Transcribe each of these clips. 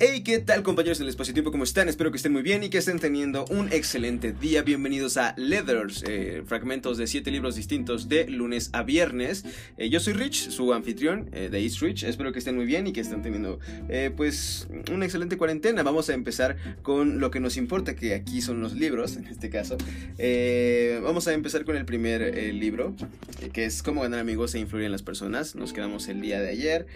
Hey, ¿qué tal compañeros del espacio-tiempo? ¿Cómo están? Espero que estén muy bien y que estén teniendo un excelente día. Bienvenidos a Leathers, eh, fragmentos de siete libros distintos de lunes a viernes. Eh, yo soy Rich, su anfitrión eh, de East Rich. Espero que estén muy bien y que estén teniendo pues una excelente cuarentena. Vamos a empezar con lo que nos importa, que aquí son los libros, en este caso. vamos a empezar con el primer libro, que es Cómo ganar amigos e influir en las personas. Nos quedamos el día de ayer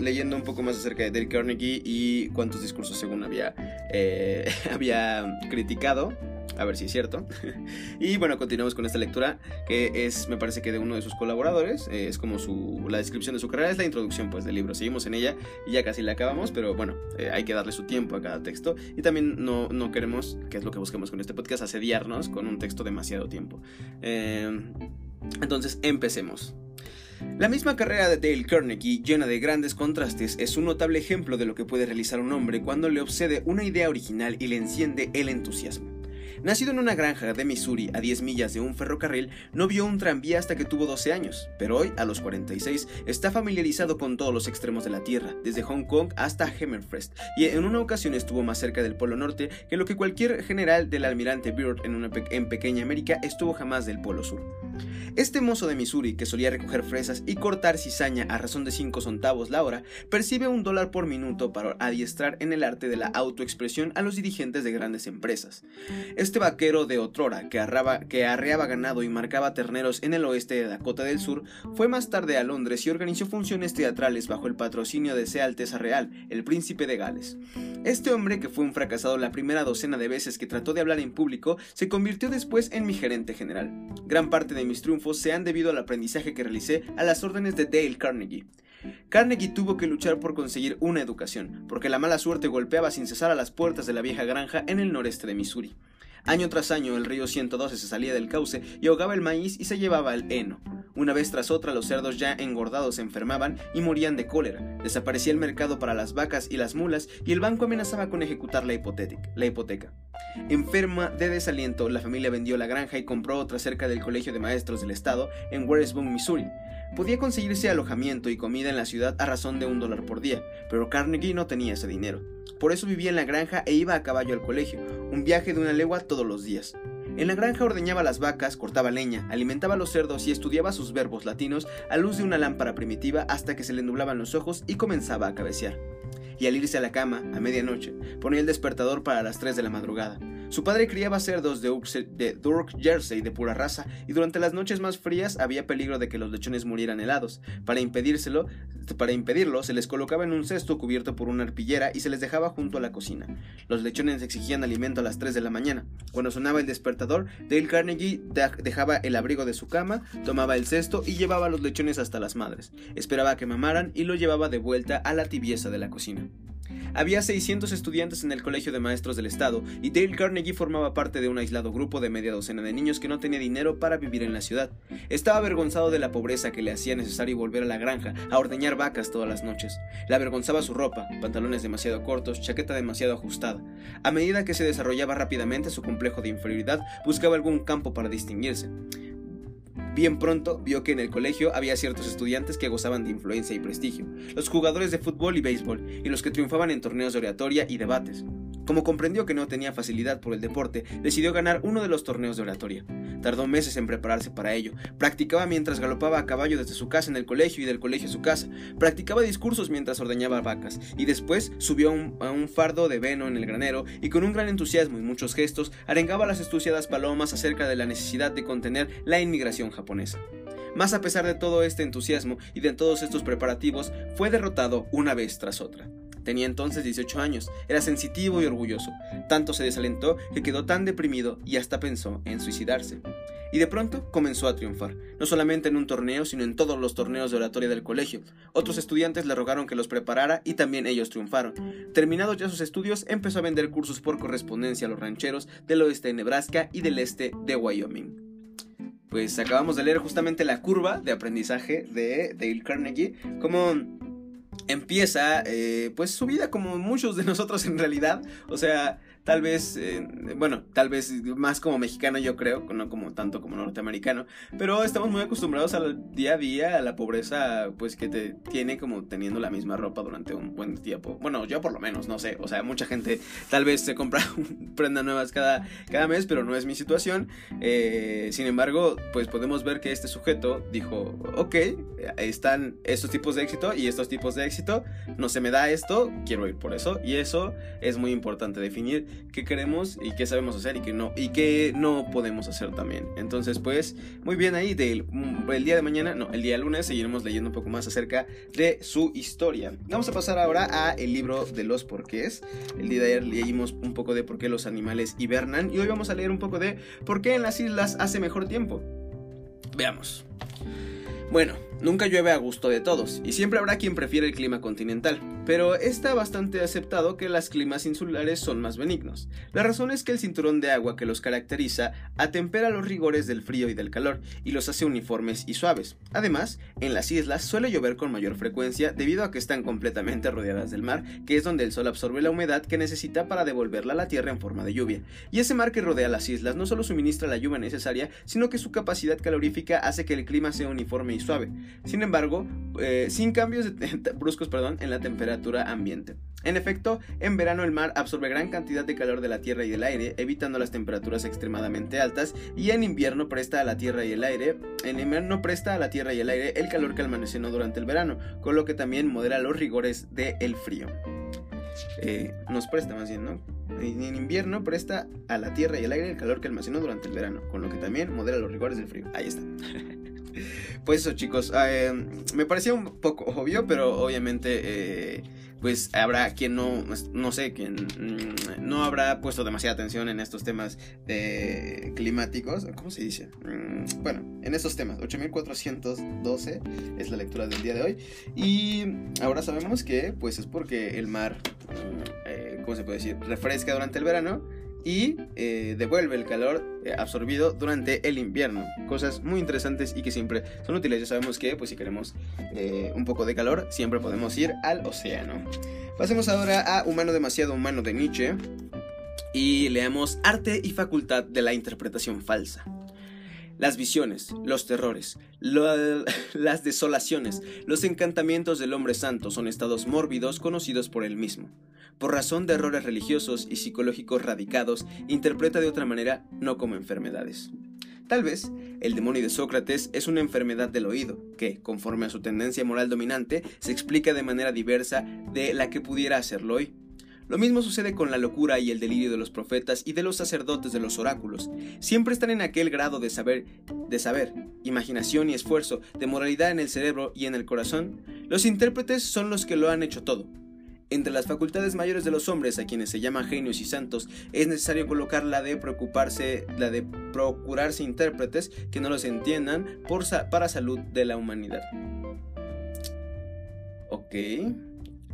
leyendo un poco más acerca de Carnegie y cuántos discursos según había, eh, había criticado. A ver si es cierto. y bueno, continuamos con esta lectura que es, me parece que de uno de sus colaboradores. Eh, es como su, la descripción de su carrera, es la introducción pues del libro. Seguimos en ella y ya casi la acabamos, pero bueno, eh, hay que darle su tiempo a cada texto. Y también no, no queremos, que es lo que buscamos con este podcast, asediarnos con un texto demasiado tiempo. entonces, empecemos. La misma carrera de Dale Carnegie, llena de grandes contrastes, es un notable ejemplo de lo que puede realizar un hombre cuando le obsede una idea original y le enciende el entusiasmo. Nacido en una granja de Missouri a 10 millas de un ferrocarril, no vio un tranvía hasta que tuvo 12 años, pero hoy, a los 46, está familiarizado con todos los extremos de la Tierra, desde Hong Kong hasta Hammerfest, y en una ocasión estuvo más cerca del Polo Norte que lo que cualquier general del almirante Byrd en, en pequeña América estuvo jamás del Polo Sur. Este mozo de Missouri, que solía recoger fresas y cortar cizaña a razón de 5 centavos la hora, percibe un dólar por minuto para adiestrar en el arte de la autoexpresión a los dirigentes de grandes empresas. Este vaquero de otrora, que, arreaba ganado y marcaba terneros en el oeste de Dakota del Sur, fue más tarde a Londres y organizó funciones teatrales bajo el patrocinio de Sea Alteza Real, el príncipe de Gales. Este hombre, que fue un fracasado la primera docena de veces que trató de hablar en público, se convirtió después en mi gerente general. Gran parte de mis triunfos se han debido al aprendizaje que realicé a las órdenes de Dale Carnegie. Carnegie tuvo que luchar por conseguir una educación, porque la mala suerte golpeaba sin cesar a las puertas de la vieja granja en el noreste de Missouri. Año tras año el río 112 se salía del cauce y ahogaba el maíz y se llevaba el heno. Una vez tras otra los cerdos ya engordados se enfermaban y morían de cólera. Desaparecía el mercado para las vacas y las mulas y el banco amenazaba con ejecutar la, la hipoteca. Enferma de desaliento, la familia vendió la granja y compró otra cerca del Colegio de Maestros del Estado en Warrensburg, Missouri. Podía conseguirse alojamiento y comida en la ciudad a razón de un dólar por día, pero Carnegie no tenía ese dinero. Por eso vivía en la granja e iba a caballo al colegio, un viaje de una legua todos los días. En la granja ordeñaba las vacas, cortaba leña, alimentaba a los cerdos y estudiaba sus verbos latinos a luz de una lámpara primitiva hasta que se le nublaban los ojos y comenzaba a cabecear. Y al irse a la cama, a medianoche, ponía el despertador para las 3 de la madrugada. Su padre criaba cerdos de, de Durk Jersey de pura raza y durante las noches más frías había peligro de que los lechones murieran helados. Para impedírselo, para impedirlo, se les colocaba en un cesto cubierto por una arpillera y se les dejaba junto a la cocina. Los lechones exigían alimento a las 3 de la mañana. Cuando sonaba el despertador, Dale Carnegie dejaba el abrigo de su cama, tomaba el cesto y llevaba los lechones hasta las madres. Esperaba que mamaran y lo llevaba de vuelta a la tibieza de la cocina. Había 600 estudiantes en el Colegio de Maestros del Estado y Dale Carnegie formaba parte de un aislado grupo de media docena de niños que no tenía dinero para vivir en la ciudad. Estaba avergonzado de la pobreza que le hacía necesario volver a la granja a ordeñar vacas todas las noches. Le avergonzaba su ropa, pantalones demasiado cortos, chaqueta demasiado ajustada. A medida que se desarrollaba rápidamente su complejo de inferioridad, buscaba algún campo para distinguirse. Bien pronto vio que en el colegio había ciertos estudiantes que gozaban de influencia y prestigio, los jugadores de fútbol y béisbol, y los que triunfaban en torneos de oratoria y debates. Como comprendió que no tenía facilidad por el deporte, decidió ganar uno de los torneos de oratoria. Tardó meses en prepararse para ello. Practicaba mientras galopaba a caballo desde su casa en el colegio y del colegio a su casa. Practicaba discursos mientras ordeñaba vacas. Y después subió a un, fardo de veno en el granero y con un gran entusiasmo y muchos gestos arengaba a las estudiadas palomas acerca de la necesidad de contener la inmigración japonesa. Más a pesar de todo este entusiasmo y de todos estos preparativos, fue derrotado una vez tras otra. Tenía entonces 18 años, era sensitivo y orgulloso. Tanto se desalentó que quedó tan deprimido y hasta pensó en suicidarse. Y de pronto comenzó a triunfar, no solamente en un torneo, sino en todos los torneos de oratoria del colegio. Otros estudiantes le rogaron que los preparara y también ellos triunfaron. Terminados ya sus estudios, empezó a vender cursos por correspondencia a los rancheros del oeste de Nebraska y del este de Wyoming. Pues acabamos de leer justamente la curva de aprendizaje de Dale Carnegie, como empieza eh, pues su vida como muchos de nosotros en realidad. O sea, tal vez, eh, bueno, tal vez más como mexicano yo creo, no como tanto como norteamericano, pero estamos muy acostumbrados al día a día, a la pobreza, pues que te tiene como teniendo la misma ropa durante un buen tiempo. Bueno, yo por lo menos, no sé, o sea, mucha gente tal vez se compra prendas nuevas cada, cada mes, pero no es mi situación. Eh, sin embargo, pues podemos ver que este sujeto dijo, ok, están estos tipos de éxito y estos tipos de éxito, no se me da esto, quiero ir por eso, y eso es muy importante, definir qué queremos y qué sabemos hacer y qué no, y qué no podemos hacer también. Entonces, pues, muy bien ahí, del el día de mañana, no, el día lunes seguiremos leyendo un poco más acerca de su historia. Vamos a pasar ahora a el libro de los porqués. El día de ayer leímos un poco de por qué los animales hibernan y hoy vamos a leer un poco de por qué en las islas hace mejor tiempo. Veamos. Bueno, nunca llueve a gusto de todos, y siempre habrá quien prefiere el clima continental, pero está bastante aceptado que los climas insulares son más benignos. La razón es que el cinturón de agua que los caracteriza atempera los rigores del frío y del calor, y los hace uniformes y suaves. Además, en las islas suele llover con mayor frecuencia debido a que están completamente rodeadas del mar, que es donde el sol absorbe la humedad que necesita para devolverla a la tierra en forma de lluvia. Y ese mar que rodea las islas no solo suministra la lluvia necesaria, sino que su capacidad calorífica hace que el clima sea uniforme y suave. Sin embargo, eh, sin cambios bruscos perdón, en la temperatura ambiente. En efecto, en verano el mar absorbe gran cantidad de calor de la tierra y del aire, evitando las temperaturas extremadamente altas, y en invierno presta a la tierra y el aire, en invierno presta a la tierra y el aire el calor que almacenó durante el verano, con lo que también modera los rigores del frío. Eh, nos presta más bien, ¿no? En invierno presta a la tierra y el aire el calor que almacenó durante el verano, con lo que también modera los rigores del frío. Ahí está. Pues eso chicos, eh, me parecía un poco obvio, pero obviamente eh, pues habrá quien no, no sé, quien mm, no habrá puesto demasiada atención en estos temas climáticos, ¿cómo se dice? Mm, bueno, en estos temas, 8412 es la lectura del día de hoy y ahora sabemos que pues es porque el mar, mm, eh, ¿cómo se puede decir? Refresca durante el verano y eh, devuelve el calor eh, absorbido durante el invierno. Cosas muy interesantes y que siempre son útiles. Ya sabemos que pues si queremos eh, un poco de calor siempre podemos ir al océano. Pasemos ahora a Humano demasiado humano de Nietzsche y leamos Arte y facultad de la interpretación falsa. Las visiones, los terrores, las desolaciones, los encantamientos del hombre santo son estados mórbidos conocidos por él mismo por razón de errores religiosos y psicológicos radicados, interpreta de otra manera, no como enfermedades. Tal vez, el demonio de Sócrates es una enfermedad del oído, que, conforme a su tendencia moral dominante, se explica de manera diversa de la que pudiera hacerlo hoy. Lo mismo sucede con la locura y el delirio de los profetas y de los sacerdotes de los oráculos. Siempre están en aquel grado de saber, de saber, imaginación y esfuerzo, de moralidad en el cerebro y en el corazón. Los intérpretes son los que lo han hecho todo, entre las facultades mayores de los hombres, a quienes se llama genios y santos, es necesario colocar la de preocuparse, la de procurarse intérpretes que no los entiendan para salud de la humanidad. Ok.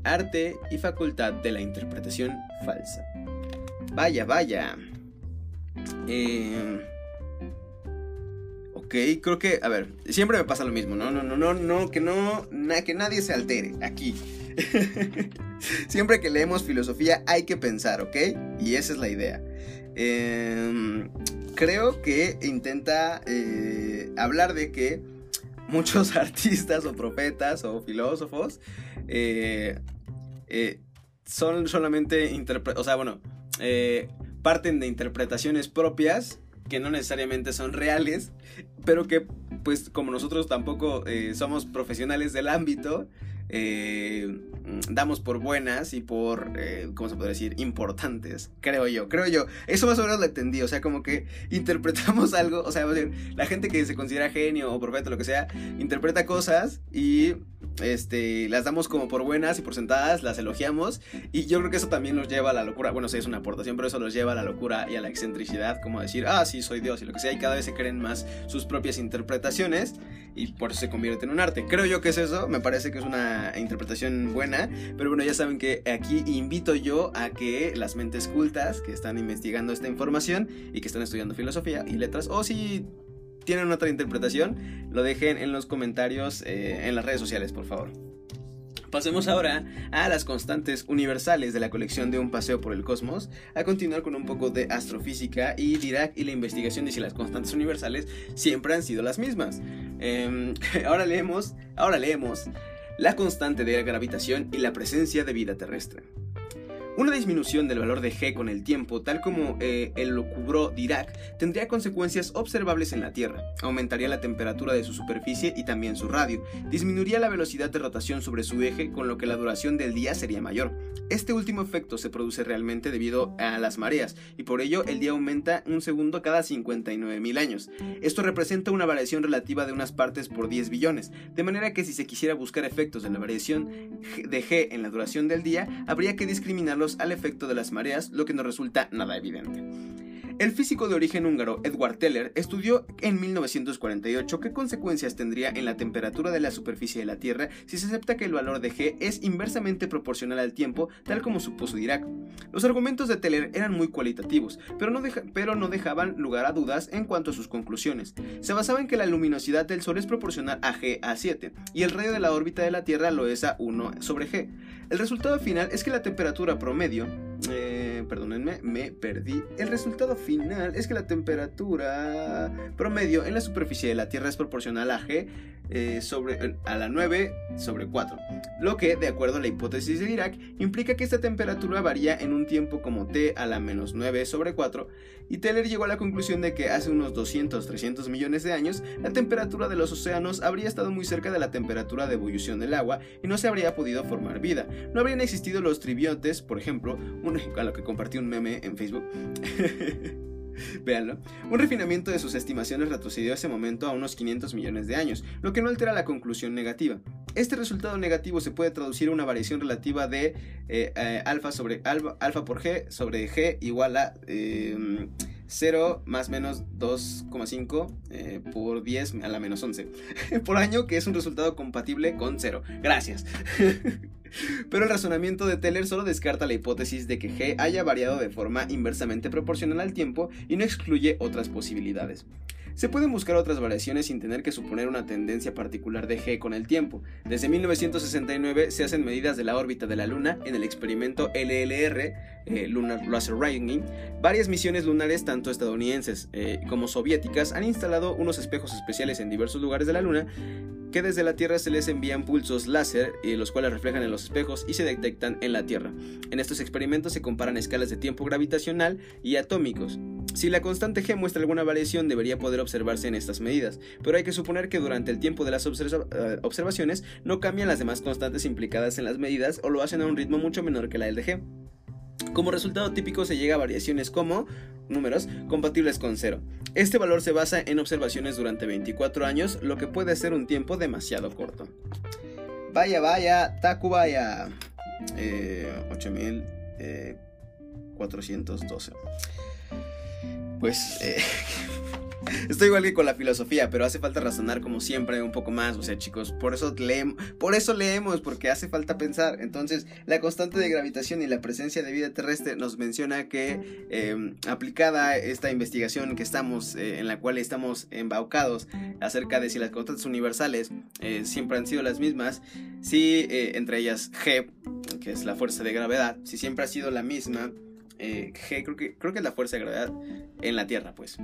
Arte y facultad de la interpretación falsa. Vaya, vaya. Eh, ok, creo que, a ver, siempre me pasa lo mismo, ¿no? No, no, no, no, que no, que nadie se altere aquí. Siempre que leemos filosofía hay que pensar, ¿ok? Y esa es la idea. Em, creo que intenta eh, hablar de que muchos artistas o profetas o filósofos eh, eh, son solamente o sea, bueno, parten de interpretaciones propias que no necesariamente son reales, pero que pues como nosotros tampoco somos profesionales del ámbito, eh, damos por buenas y por, eh, ¿cómo se puede decir? Importantes, creo yo, creo yo. Eso más o menos lo entendí, o sea, como que interpretamos algo, o sea, la gente que se considera genio o profeta, lo que sea, interpreta cosas y este, las damos como por buenas y por sentadas, las elogiamos y yo creo que eso también nos lleva a la locura, bueno, sí es una aportación, pero eso nos lleva a la locura y a la excentricidad, como decir, ah, sí, soy Dios y lo que sea, y cada vez se creen más sus propias interpretaciones y por eso se convierte en un arte. Creo yo que es eso, me parece que es una interpretación buena, pero bueno, ya saben que aquí invito yo a que las mentes cultas que están investigando esta información y que están estudiando filosofía y letras, o si tienen otra interpretación, lo dejen en los comentarios eh, en las redes sociales, por favor. Pasemos ahora a las constantes universales de la colección de Un paseo por el cosmos, a continuar con un poco de astrofísica y Dirac y la investigación de si las constantes universales siempre han sido las mismas. Em, ahora leemos, ahora leemos la constante de la gravitación y la presencia de vida terrestre. Una disminución del valor de g con el tiempo, tal como eh, el lo cubró Dirac, tendría consecuencias observables en la Tierra. Aumentaría la temperatura de su superficie y también su radio. Disminuiría la velocidad de rotación sobre su eje, con lo que la duración del día sería mayor. Este último efecto se produce realmente debido a las mareas, y por ello el día aumenta un segundo cada 59.000 años. Esto representa una variación relativa de unas partes por 10 billones, de manera que si se quisiera buscar efectos de la variación de g en la duración del día, habría que discriminarlo al efecto de las mareas, lo que no resulta nada evidente. El físico de origen húngaro Edward Teller estudió en 1948 qué consecuencias tendría en la temperatura de la superficie de la Tierra si se acepta que el valor de G es inversamente proporcional al tiempo, tal como supuso Dirac. Los argumentos de Teller eran muy cualitativos, pero no, pero no dejaban lugar a dudas en cuanto a sus conclusiones. Se basaba en que la luminosidad del Sol es proporcional a G a 7 y el radio de la órbita de la Tierra lo es a 1 sobre G. El resultado final es que la temperatura promedio eh, perdónenme, me perdí. El resultado final es que la temperatura promedio en la superficie de la Tierra es proporcional a G eh, sobre, a la 9 sobre 4, lo que, de acuerdo a la hipótesis de Dirac, implica que esta temperatura varía en un tiempo como t a la menos 9 sobre 4, y Teller llegó a la conclusión de que hace unos 200-300 millones de años, la temperatura de los océanos habría estado muy cerca de la temperatura de ebullición del agua y no se habría podido formar vida. No habrían existido los tribiontes, por ejemplo, a lo que compartí un meme en Facebook. Véanlo. Un refinamiento de sus estimaciones retrocedió ese momento a unos 500 millones de años, lo que no altera la conclusión negativa. Este resultado negativo se puede traducir a una variación relativa de eh, eh, alfa sobre alfa, por g sobre g igual a 0 em, más menos 2,5 eh, por 10 a la menos 11 por año, que es un resultado compatible con 0. Gracias. Pero el razonamiento de Teller solo descarta la hipótesis de que G haya variado de forma inversamente proporcional al tiempo y no excluye otras posibilidades. Se pueden buscar otras variaciones sin tener que suponer una tendencia particular de G con el tiempo. Desde 1969 se hacen medidas de la órbita de la Luna en el experimento LLR, eh, Lunar Laser Ranging. Varias misiones lunares, tanto estadounidenses eh, como soviéticas, han instalado unos espejos especiales en diversos lugares de la Luna que desde la Tierra se les envían pulsos láser, y los cuales reflejan en los espejos y se detectan en la Tierra. En estos experimentos se comparan escalas de tiempo gravitacional y atómicos. Si la constante g muestra alguna variación, debería poder observarse en estas medidas, pero hay que suponer que durante el tiempo de las eh, observaciones no cambian las demás constantes implicadas en las medidas o lo hacen a un ritmo mucho menor que la del de g. Como resultado típico se llega a variaciones como números compatibles con cero. Este valor se basa en observaciones durante 24 años, lo que puede ser un tiempo demasiado corto. Vaya, vaya, Takubaya. Eh, 8412. Pues eh, Estoy igual que con la filosofía, pero hace falta razonar como siempre un poco más. O sea, chicos, por eso leemos, por eso leemos, porque hace falta pensar. Entonces, la constante de gravitación y la presencia de vida terrestre nos menciona que em, aplicada esta investigación que estamos, eh, en la cual estamos embaucados acerca de si las constantes universales eh, siempre han sido las mismas, si eh, entre ellas G, que es la fuerza de gravedad, si siempre ha sido la misma. G creo que, creo que es la fuerza de gravedad en la Tierra, pues.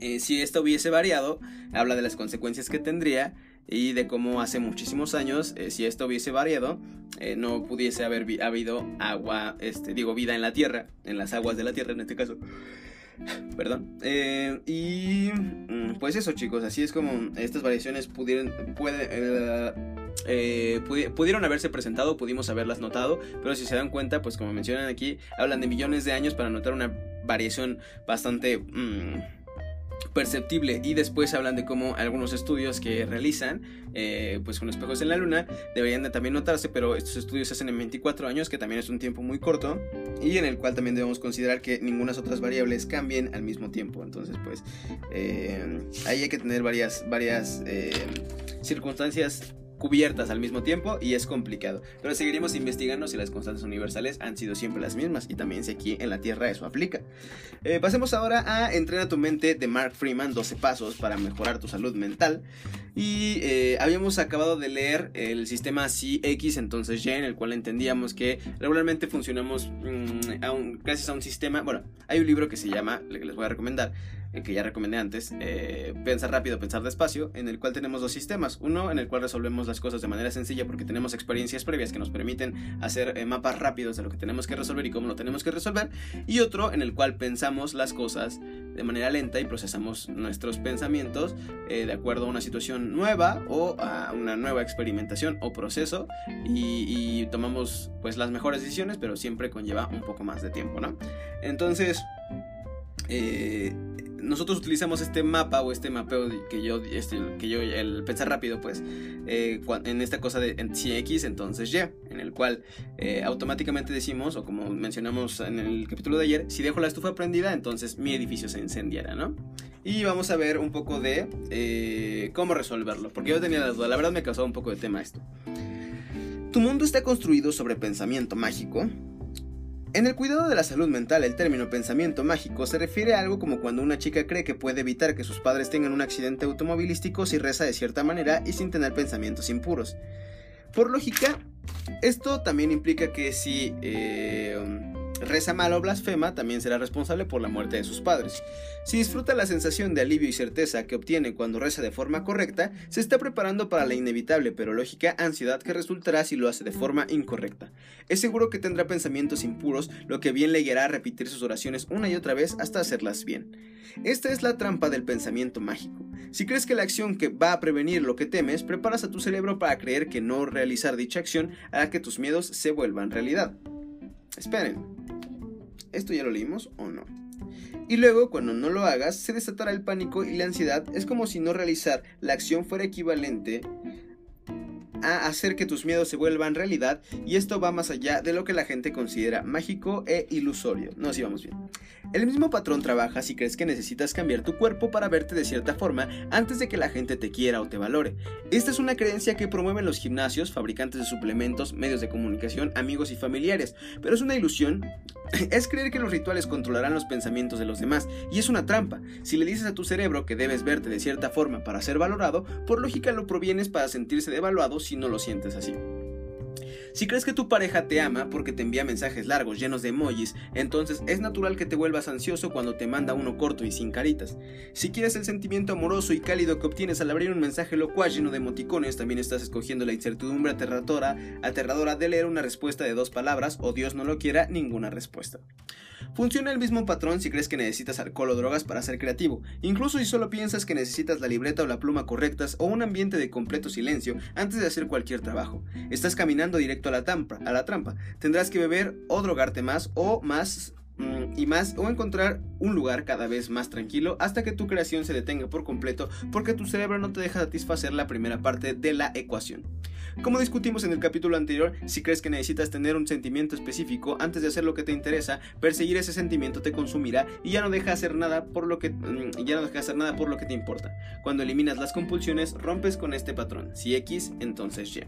Eh, si esto hubiese variado, habla de las consecuencias que tendría y de cómo hace muchísimos años, eh, si esto hubiese variado, eh, no pudiese haber habido agua, este, digo, vida en la Tierra, en las aguas de la Tierra en este caso. Perdón. y mm, pues eso chicos, así es como estas variaciones pudieron, pudieron haberse presentado, pudimos haberlas notado, pero si se dan cuenta, pues como mencionan aquí, hablan de millones de años para notar una variación bastante... Mm, perceptible. Y después hablan de cómo algunos estudios que realizan eh, pues con espejos en la luna deberían de también notarse pero estos estudios se hacen en 24 años que también es un tiempo muy corto y en el cual también debemos considerar que ninguna otras variables cambien al mismo tiempo. Entonces pues eh, ahí hay que tener varias varias eh, circunstancias cubiertas al mismo tiempo y es complicado. Pero seguiremos investigando si las constantes universales han sido siempre las mismas y también si aquí en la Tierra eso aplica. Eh, pasemos ahora a Entrena tu mente de Mark Freeman, 12 pasos para mejorar tu salud mental. Y eh, habíamos acabado de leer el sistema CX, entonces Y, en el cual entendíamos que regularmente funcionamos mm, gracias a un sistema. Bueno, hay un libro que se llama, que les voy a recomendar, eh, que ya recomendé antes, eh, Pensar rápido, pensar despacio, en el cual tenemos dos sistemas. Uno en el cual resolvemos las cosas de manera sencilla porque tenemos experiencias previas que nos permiten hacer mapas rápidos de lo que tenemos que resolver y cómo lo tenemos que resolver. Y otro en el cual pensamos las cosas de manera lenta y procesamos nuestros pensamientos de acuerdo a una situación nueva o a una nueva experimentación o proceso y, tomamos pues las mejores decisiones, pero siempre conlleva un poco más de tiempo, ¿no? Entonces, eh, nosotros utilizamos este mapa o este mapeo que yo, este, que yo, el pensar rápido, pues, eh, en esta cosa de si X, entonces Y, en el cual eh, automáticamente decimos, o como mencionamos en el capítulo de ayer, si dejo la estufa prendida, entonces mi edificio se incendiará, ¿no? Y vamos a ver un poco de eh, cómo resolverlo, porque yo tenía la duda, la verdad me causó un poco de tema esto. Tu mundo está construido sobre pensamiento mágico, en el cuidado de la salud mental, el término pensamiento mágico se refiere a algo como cuando una chica cree que puede evitar que sus padres tengan un accidente automovilístico si reza de cierta manera y sin tener pensamientos impuros. Por lógica, esto también implica que si eh, reza mal o blasfema, también será responsable por la muerte de sus padres. Si disfruta la sensación de alivio y certeza que obtiene cuando reza de forma correcta, se está preparando para la inevitable pero lógica ansiedad que resultará si lo hace de forma incorrecta. Es seguro que tendrá pensamientos impuros, lo que bien le guiará a repetir sus oraciones una y otra vez hasta hacerlas bien. Esta es la trampa del pensamiento mágico. Si crees que la acción que va a prevenir lo que temes, preparas a tu cerebro para creer que no realizar dicha acción hará que tus miedos se vuelvan realidad. Esperen, ¿esto ya lo leímos o no? Y luego, cuando no lo hagas, se desatará el pánico y la ansiedad. Es como si no realizar la acción fuera equivalente a hacer que tus miedos se vuelvan realidad y esto va más allá de lo que la gente considera mágico e ilusorio. No, si vamos bien. El mismo patrón trabaja si crees que necesitas cambiar tu cuerpo para verte de cierta forma antes de que la gente te quiera o te valore. Esta es una creencia que promueven los gimnasios, fabricantes de suplementos, medios de comunicación, amigos y familiares, pero es una ilusión es creer que los rituales controlarán los pensamientos de los demás, y es una trampa. Si le dices a tu cerebro que debes verte de cierta forma para ser valorado, por lógica lo provienes para sentirse devaluado si no lo sientes así. Si crees que tu pareja te ama porque te envía mensajes largos llenos de emojis, entonces es natural que te vuelvas ansioso cuando te manda uno corto y sin caritas. Si quieres el sentimiento amoroso y cálido que obtienes al abrir un mensaje locuaz lleno de emoticones, también estás escogiendo la incertidumbre aterradora, aterradora de leer una respuesta de dos palabras o Dios no lo quiera, ninguna respuesta. Funciona el mismo patrón si crees que necesitas alcohol o drogas para ser creativo, incluso si solo piensas que necesitas la libreta o la pluma correctas o un ambiente de completo silencio antes de hacer cualquier trabajo. Estás caminando directo a la, trampa, a la trampa. Tendrás que beber o drogarte más o más y más o encontrar un lugar cada vez más tranquilo hasta que tu creación se detenga por completo porque tu cerebro no te deja satisfacer la primera parte de la ecuación. Como discutimos en el capítulo anterior, si crees que necesitas tener un sentimiento específico antes de hacer lo que te interesa, perseguir ese sentimiento te consumirá y ya no deja hacer nada por lo que mm, ya no deja hacer nada por lo que te importa. Cuando eliminas las compulsiones, rompes con este patrón. Si X, entonces Y.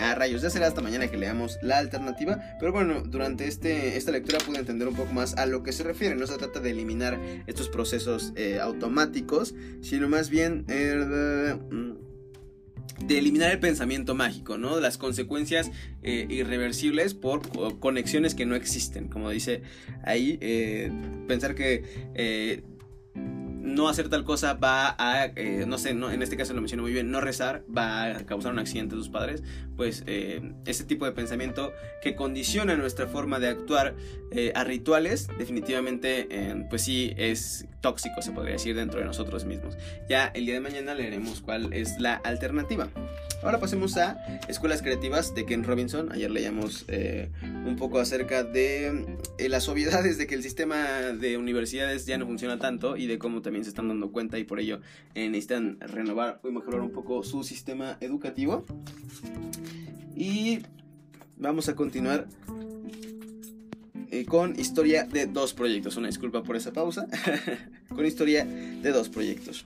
A rayos, ya será hasta mañana que leamos la alternativa. Pero bueno, durante este, esta lectura pude entender un poco más a lo que se refiere. No se trata de eliminar estos procesos eh, automáticos, sino más bien... Eh, de eliminar el pensamiento mágico, ¿no? Las consecuencias eh, irreversibles por conexiones que no existen. Como dice ahí, pensar que no hacer tal cosa va a, eh, no sé, no, en este caso lo menciono muy bien, no rezar va a causar un accidente a tus padres, pues eh, ese tipo de pensamiento que condiciona nuestra forma de actuar eh, a rituales, definitivamente, pues sí es tóxico, se podría decir, dentro de nosotros mismos. Ya el día de mañana leeremos cuál es la alternativa. Ahora pasemos a Escuelas Creativas de Ken Robinson. Ayer leíamos un poco acerca de las obviedades de que el sistema de universidades ya no funciona tanto y de cómo también se están dando cuenta y por ello eh, necesitan renovar y mejorar un poco su sistema educativo. Y vamos a continuar eh, con historia de dos proyectos. Una disculpa por esa pausa. con historia de dos proyectos.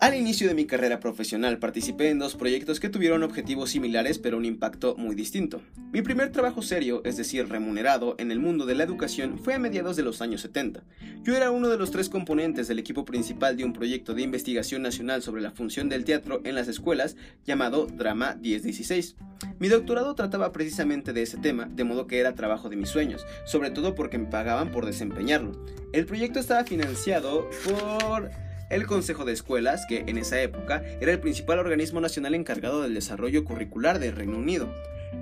Al inicio de mi carrera profesional participé en dos proyectos que tuvieron objetivos similares pero un impacto muy distinto. Mi primer trabajo serio, es decir, remunerado, en el mundo de la educación fue a mediados de los años 70. Yo era uno de los tres componentes del equipo principal de un proyecto de investigación nacional sobre la función del teatro en las escuelas llamado Drama 1016. Mi doctorado trataba precisamente de ese tema, de modo que era trabajo de mis sueños, sobre todo porque me pagaban por desempeñarlo. El proyecto estaba financiado por el Consejo de Escuelas, que en esa época era el principal organismo nacional encargado del desarrollo curricular del Reino Unido.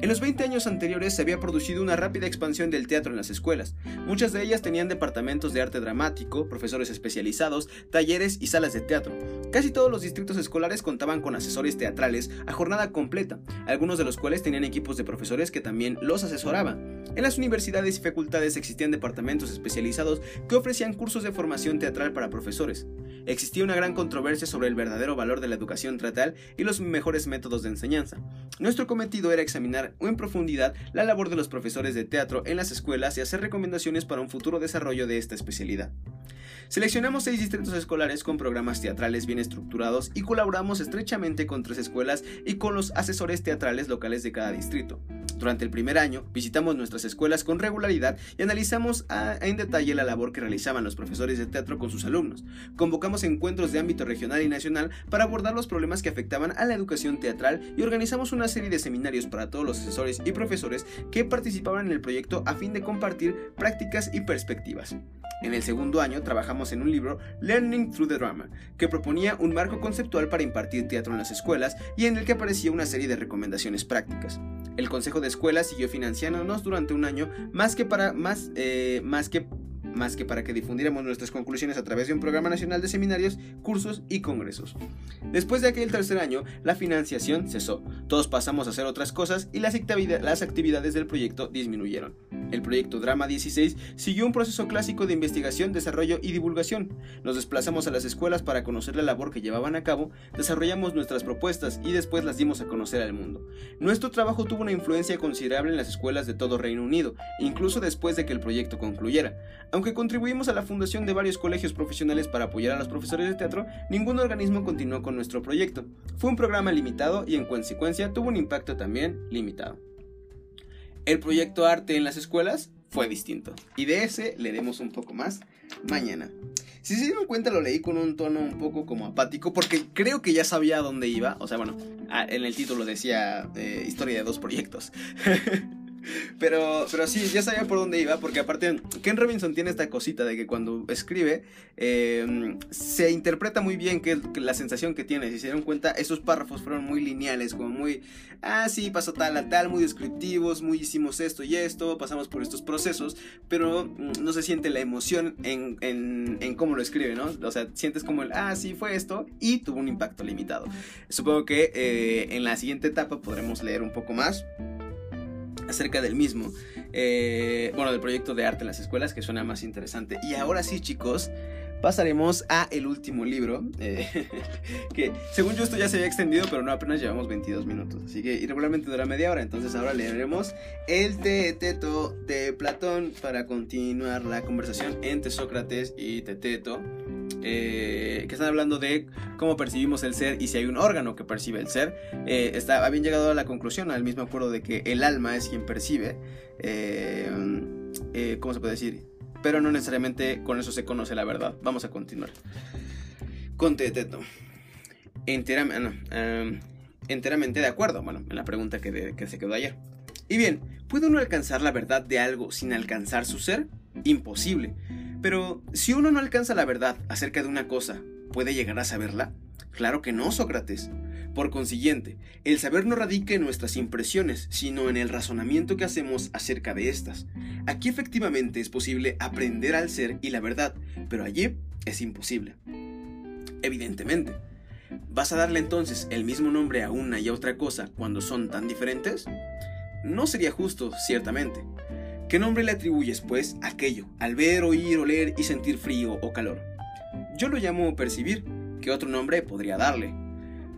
En los 20 años anteriores se había producido una rápida expansión del teatro en las escuelas. Muchas de ellas tenían departamentos de arte dramático, profesores especializados, talleres y salas de teatro. Casi todos los distritos escolares contaban con asesores teatrales a jornada completa, algunos de los cuales tenían equipos de profesores que también los asesoraban. En las universidades y facultades existían departamentos especializados que ofrecían cursos de formación teatral para profesores. Existía una gran controversia sobre el verdadero valor de la educación teatral y los mejores métodos de enseñanza. Nuestro cometido era examinar en profundidad la labor de los profesores de teatro en las escuelas y hacer recomendaciones para un futuro desarrollo de esta especialidad. Seleccionamos seis distritos escolares con programas teatrales bien estructurados y colaboramos estrechamente con tres escuelas y con los asesores teatrales locales de cada distrito. Durante el primer año, visitamos nuestras escuelas con regularidad y analizamos en detalle la labor que realizaban los profesores de teatro con sus alumnos. Convocamos encuentros de ámbito regional y nacional para abordar los problemas que afectaban a la educación teatral y organizamos una serie de seminarios para todos los asesores y profesores que participaban en el proyecto a fin de compartir prácticas y perspectivas. En el segundo año trabajamos en un libro, Learning Through the Drama, que proponía un marco conceptual para impartir teatro en las escuelas y en el que aparecía una serie de recomendaciones prácticas. El Consejo de Escuelas siguió financiándonos durante un año más que para más, eh, más que más que para que difundiéramos nuestras conclusiones a través de un programa nacional de seminarios, cursos y congresos. Después de aquel tercer año, la financiación cesó, todos pasamos a hacer otras cosas y las, actividades del proyecto disminuyeron. El proyecto Drama 16 siguió un proceso clásico de investigación, desarrollo y divulgación. Nos desplazamos a las escuelas para conocer la labor que llevaban a cabo, desarrollamos nuestras propuestas y después las dimos a conocer al mundo. Nuestro trabajo tuvo una influencia considerable en las escuelas de todo Reino Unido, incluso después de que el proyecto concluyera. Aunque contribuimos a la fundación de varios colegios profesionales para apoyar a los profesores de teatro, ningún organismo continuó con nuestro proyecto. Fue un programa limitado y en consecuencia tuvo un impacto también limitado. El proyecto arte en las escuelas fue distinto y de ese leeremos un poco más mañana. Si se dieron cuenta lo leí con un tono un poco como apático porque creo que ya sabía dónde iba. O sea, bueno, en el título decía eh, historia de dos proyectos. Pero, pero sí, ya sabía por dónde iba, porque aparte Ken Robinson tiene esta cosita de que cuando escribe em, se interpreta muy bien que, la sensación que tiene. Si se dieron cuenta, esos párrafos fueron muy lineales, como muy, ah, sí, pasó tal a tal, muy descriptivos, muy hicimos esto y esto, pasamos por estos procesos, pero no se siente la emoción en cómo lo escribe, ¿no? O sea, sientes como el, ah, sí, fue esto y tuvo un impacto limitado. Supongo que eh, en la siguiente etapa podremos leer un poco más acerca del mismo. Eh, bueno, del proyecto de arte en las escuelas, que suena más interesante. Y ahora sí, chicos, pasaremos a el último libro, eh, que según yo esto ya se había extendido, pero no apenas llevamos 22 minutos, así que irregularmente dura media hora, entonces ahora leeremos el Teteto de Platón para continuar la conversación entre Sócrates y Teteto. Eh, que están hablando de cómo percibimos el ser y si hay un órgano que percibe el ser. Eh, está, habían llegado a la conclusión, al mismo acuerdo de que el alma es quien percibe. Eh, ¿Cómo se puede decir? Pero no necesariamente con eso se conoce la verdad. Vamos a continuar. Con Teteto. enteramente de acuerdo, bueno, en la pregunta que, que se quedó ayer. Y bien, ¿puede uno alcanzar la verdad de algo sin alcanzar su ser? Imposible. Pero, si uno no alcanza la verdad acerca de una cosa, ¿puede llegar a saberla? Claro que no, Sócrates. Por consiguiente, el saber no radica en nuestras impresiones, sino en el razonamiento que hacemos acerca de estas. Aquí efectivamente es posible aprender al ser y la verdad, pero allí es imposible. Evidentemente. ¿Vas a darle entonces el mismo nombre a una y a otra cosa cuando son tan diferentes? No sería justo, ciertamente. ¿Qué nombre le atribuyes, pues, a aquello, al ver, oír, oler y sentir frío o calor? Yo lo llamo percibir, ¿qué otro nombre podría darle?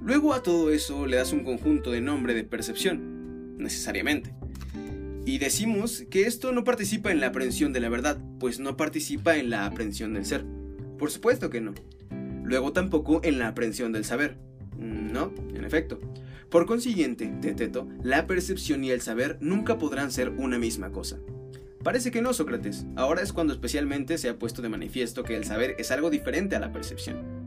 Luego a todo eso le das un conjunto de nombre de percepción, necesariamente. Y decimos que esto no participa en la aprehensión de la verdad, pues no participa en la aprehensión del ser. Por supuesto que no. luego tampoco en la aprehensión del saber. No, en efecto. Por consiguiente, Teteto, la percepción y el saber nunca podrán ser una misma cosa. Parece que no, Sócrates. Ahora es cuando especialmente se ha puesto de manifiesto que el saber es algo diferente a la percepción.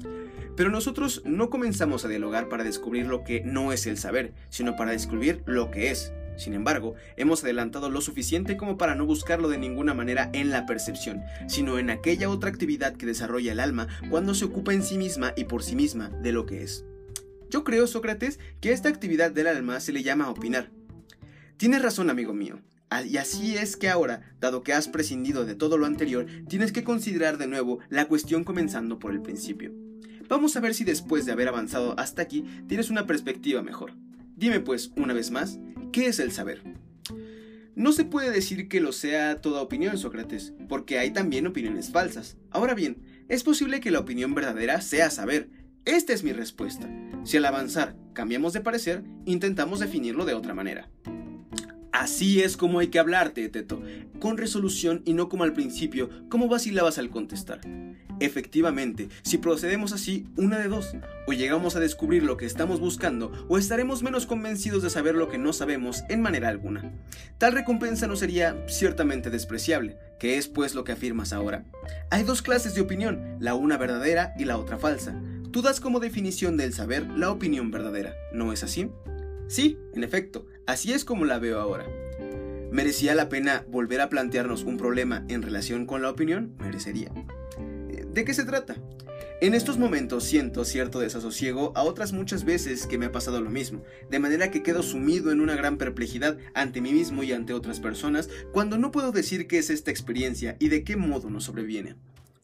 Pero nosotros no comenzamos a dialogar para descubrir lo que no es el saber, sino para descubrir lo que es. Sin embargo, hemos adelantado lo suficiente como para no buscarlo de ninguna manera en la percepción, sino en aquella otra actividad que desarrolla el alma cuando se ocupa en sí misma y por sí misma de lo que es. Yo creo, Sócrates, que esta actividad del alma se le llama opinar. Tienes razón, amigo mío. Y así es que ahora, dado que has prescindido de todo lo anterior, tienes que considerar de nuevo la cuestión comenzando por el principio. Vamos a ver si después de haber avanzado hasta aquí tienes una perspectiva mejor. Dime pues, una vez más, ¿qué es el saber? No se puede decir que lo sea toda opinión, Sócrates, porque hay también opiniones falsas. Ahora bien, es posible que la opinión verdadera sea saber, esta es mi respuesta. Si al avanzar cambiamos de parecer, intentamos definirlo de otra manera. Así es como hay que hablarte, Teto, con resolución y no como al principio, como vacilabas al contestar. Efectivamente, si procedemos así, una de dos, o llegamos a descubrir lo que estamos buscando, o estaremos menos convencidos de saber lo que no sabemos en manera alguna. Tal recompensa no sería ciertamente despreciable, que es pues lo que afirmas ahora. Hay dos clases de opinión, la una verdadera y la otra falsa. Tú das como definición del saber la opinión verdadera, ¿no es así? Sí, en efecto, así es como la veo ahora. ¿Merecía la pena volver a plantearnos un problema en relación con la opinión? Merecería. ¿De qué se trata? En estos momentos siento cierto desasosiego a otras muchas veces que me ha pasado lo mismo, de manera que quedo sumido en una gran perplejidad ante mí mismo y ante otras personas cuando no puedo decir qué es esta experiencia y de qué modo nos sobreviene.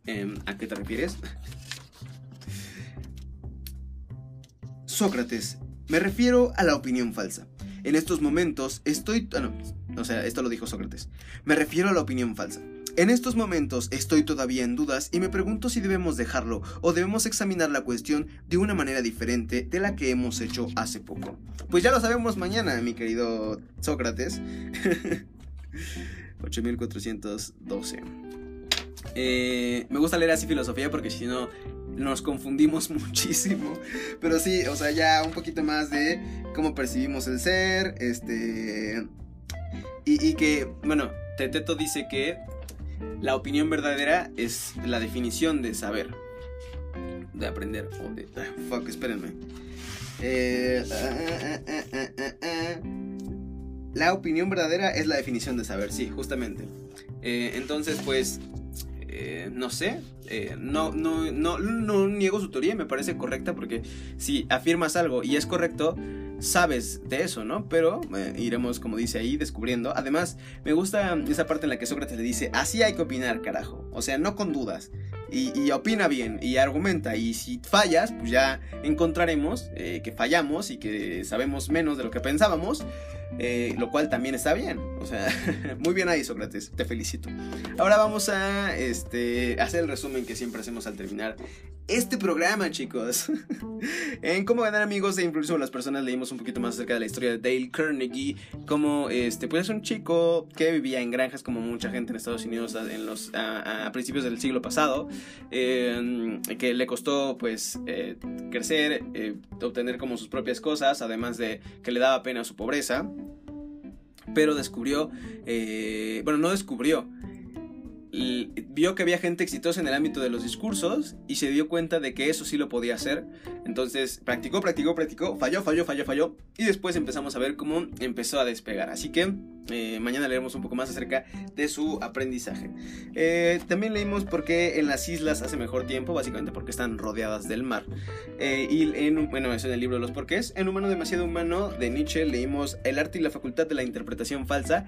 Em, ¿A qué te refieres? Sócrates, me refiero a la opinión falsa. En estos momentos estoy... Ah, no, o sea, esto lo dijo Sócrates. Me refiero a la opinión falsa. En estos momentos estoy todavía en dudas y me pregunto si debemos dejarlo o debemos examinar la cuestión de una manera diferente de la que hemos hecho hace poco. Pues ya lo sabemos mañana, mi querido Sócrates. 8412. Eh, me gusta leer así filosofía porque si no nos confundimos muchísimo. Pero sí, o sea, ya un poquito más de cómo percibimos el ser. Este. Y, que, bueno, Teteto dice que la opinión verdadera es la definición de saber. De aprender. O de. Ah, fuck, espérenme. Eh, ah, ah, la opinión verdadera es la definición de saber, sí, justamente. Eh, entonces, pues, eh, no sé, eh, no, no, no, no niego su teoría, me parece correcta porque si afirmas algo y es correcto, sabes de eso, ¿no? Pero eh, iremos, como dice ahí, descubriendo. Además, me gusta esa parte en la que Sócrates le dice, así hay que opinar, carajo. O sea, no con dudas. Y, opina bien y argumenta. Y si fallas, pues ya encontraremos que fallamos y que sabemos menos de lo que pensábamos. Eh, lo cual también está bien. O sea, muy bien ahí, Sócrates, te felicito. Ahora vamos a este, hacer el resumen que siempre hacemos al terminar este programa, chicos. en Cómo ganar amigos e influir sobre las personas leímos un poquito más acerca de la historia de Dale Carnegie, como este, pues es un chico que vivía en granjas como mucha gente en Estados Unidos en los, a, principios del siglo pasado, em, que le costó pues eh, crecer, eh, obtener como sus propias cosas, además de que le daba pena su pobreza pero descubrió, eh, bueno, no descubrió, vio que había gente exitosa en el ámbito de los discursos y se dio cuenta de que eso sí lo podía hacer. Entonces practicó, practicó, practicó, falló, falló, falló, falló. Y después empezamos a ver cómo empezó a despegar. Así que eh, mañana leeremos un poco más acerca de su aprendizaje. Eh, también leímos por qué en las islas hace mejor tiempo, básicamente porque están rodeadas del mar. Eh, y en, bueno, eso en el libro de los porqués. En Humano demasiado humano de Nietzsche leímos El arte y la facultad de la interpretación falsa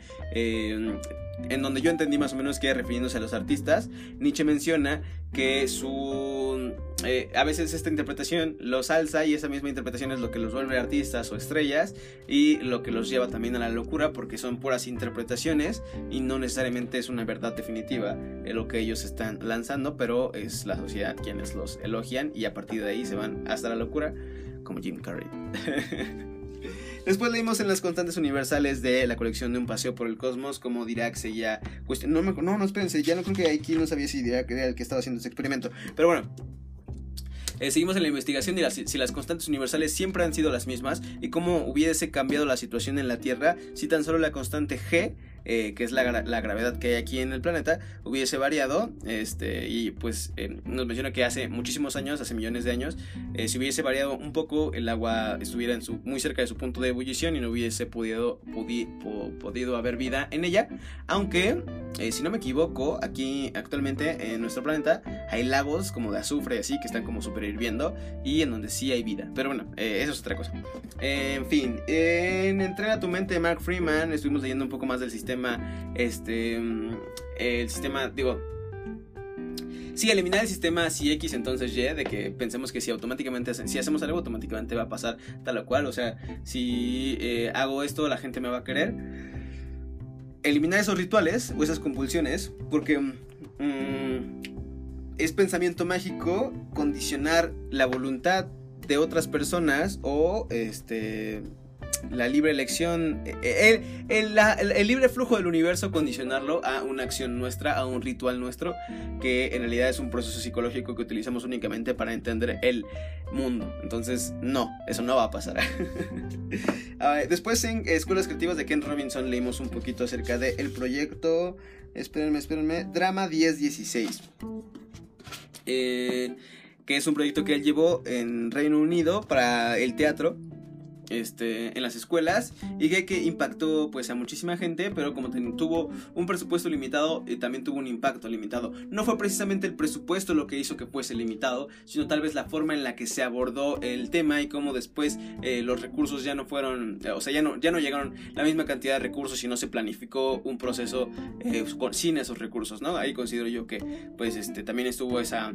en donde yo entendí más o menos que refiriéndose a los artistas, Nietzsche menciona que su eh, a veces esta interpretación los alza y esa misma interpretación es lo que los vuelve artistas o estrellas y lo que los lleva también a la locura porque son puras interpretaciones y no necesariamente es una verdad definitiva en lo que ellos están lanzando, pero es la sociedad quienes los elogian y a partir de ahí se van hasta la locura como Jim Carrey. Después leímos en las constantes universales de la colección de Un Paseo por el Cosmos, como Dirac seguía. No, no, no, espérense, ya no creo que aquí no sabía si Dirac era el que estaba haciendo ese experimento. Pero bueno, eh, seguimos en la investigación de si las constantes universales siempre han sido las mismas y cómo hubiese cambiado la situación en la Tierra si tan solo la constante G eh, que es la, gravedad que hay aquí en el planeta, hubiese variado. Este, y pues eh, nos menciona que hace muchísimos años, hace millones de años, eh, si hubiese variado un poco, el agua estuviera en su, muy cerca de su punto de ebullición y no hubiese podido, podido haber vida en ella. Aunque, si no me equivoco, aquí actualmente en nuestro planeta hay lagos como de azufre y así que están como super hirviendo y en donde sí hay vida. Pero bueno, eso es otra cosa. en fin, en Entrena tu mente Mark Freeman estuvimos leyendo un poco más del sistema este, el sistema, digo, si eliminar el sistema si X entonces Y, de que pensemos que si automáticamente si hacemos algo automáticamente va a pasar tal o cual, o sea, si eh, hago esto la gente me va a querer. Eliminar esos rituales o esas compulsiones, porque mm, es pensamiento mágico condicionar la voluntad de otras personas o este la libre elección, eh, el, libre flujo del universo, condicionarlo a una acción nuestra, a un ritual nuestro, que en realidad es un proceso psicológico que utilizamos únicamente para entender el mundo. Entonces, no, eso no va a pasar. Después en Escuelas Creativas de Ken Robinson leímos un poquito acerca del proyecto, espérenme, espérenme, Drama 1016. Eh, que es un proyecto que él llevó en Reino Unido para el teatro este, en las escuelas y que, impactó pues a muchísima gente, pero como tuvo un presupuesto limitado, eh, también tuvo un impacto limitado. No fue precisamente el presupuesto lo que hizo que fuese limitado, sino tal vez la forma en la que se abordó el tema y cómo después eh, los recursos ya no fueron, o sea, ya no, ya no llegaron la misma cantidad de recursos y no se planificó un proceso eh, sin esos recursos, ¿no? Ahí considero yo que pues este, también estuvo esa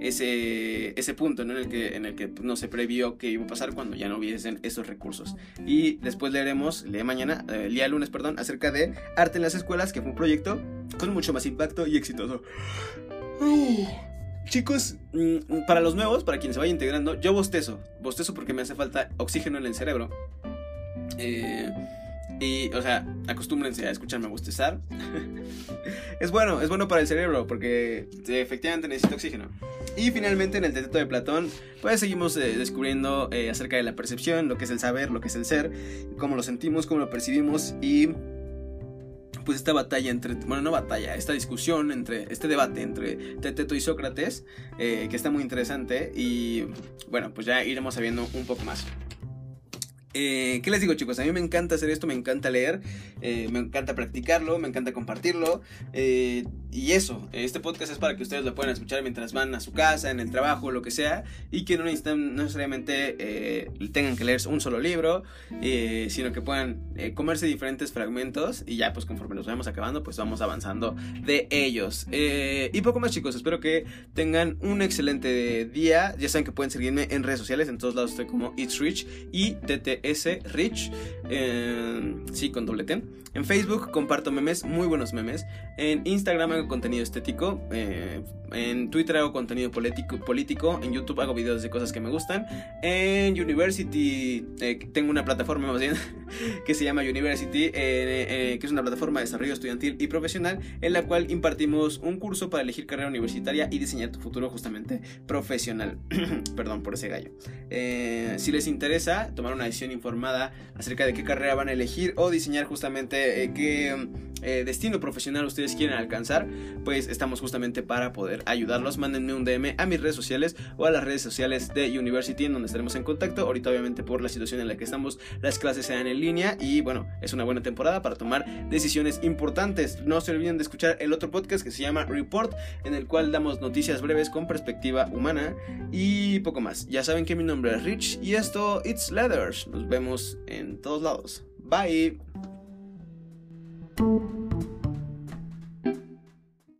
ese, ese punto en, el que, en el que no se previó que iba a pasar cuando ya no hubiesen esos recursos. Y después leeremos, día mañana, eh, el día lunes, perdón, acerca de Arte en las Escuelas, que fue un proyecto con mucho más impacto y exitoso. chicos, mm, para los nuevos, para quienes se vayan integrando, yo bostezo. Bostezo porque me hace falta oxígeno en el cerebro. Eh, y, o sea, acostúmbrense a escucharme bostezar. es bueno, es bueno para el cerebro porque efectivamente necesita oxígeno. Y finalmente en el Teteto de Platón, pues seguimos eh, descubriendo eh, acerca de la percepción, lo que es el saber, lo que es el ser, cómo lo sentimos, cómo lo percibimos y pues esta batalla entre, bueno, no batalla, esta discusión entre, este debate entre Teteto y Sócrates, eh, que está muy interesante y bueno, pues ya iremos sabiendo un poco más. Eh, ¿Qué les digo chicos? A mí me encanta hacer esto, me encanta leer, eh, me encanta practicarlo, me encanta compartirlo. Eh, y eso, este podcast es para que ustedes lo puedan escuchar mientras van a su casa, en el trabajo, lo que sea. Y que no necesitan necesariamente tengan que leer un solo libro, sino que puedan comerse diferentes fragmentos. Y ya pues conforme los vamos acabando, pues vamos avanzando de ellos. y poco más chicos, espero que tengan un excelente día. Ya saben que pueden seguirme en redes sociales, en todos lados estoy como It's Rich y TT S. Rich. sí, con doble T. En Facebook comparto memes, muy buenos memes. En Instagram hago contenido estético. Eh, en Twitter hago contenido político. En YouTube hago videos de cosas que me gustan. En University eh, tengo una plataforma más bien que se llama University, eh, que es una plataforma de desarrollo estudiantil y profesional en la cual impartimos un curso para elegir carrera universitaria y diseñar tu futuro justamente profesional. Perdón por ese gallo. si les interesa tomar una decisión informada acerca de qué carrera van a elegir o diseñar justamente eh, qué eh, destino profesional ustedes quieren alcanzar, pues estamos justamente para poder ayudarlos. Mándenme un DM a mis redes sociales o a las redes sociales de University en donde estaremos en contacto. Ahorita obviamente por la situación en la que estamos, las clases se dan en línea y bueno, es una buena temporada para tomar decisiones importantes. No se olviden de escuchar el otro podcast que se llama Report, en el cual damos noticias breves con perspectiva humana y poco más. Ya saben que mi nombre es Rich y esto It's Leathers. Nos vemos en todos lados. Bye. Thank you.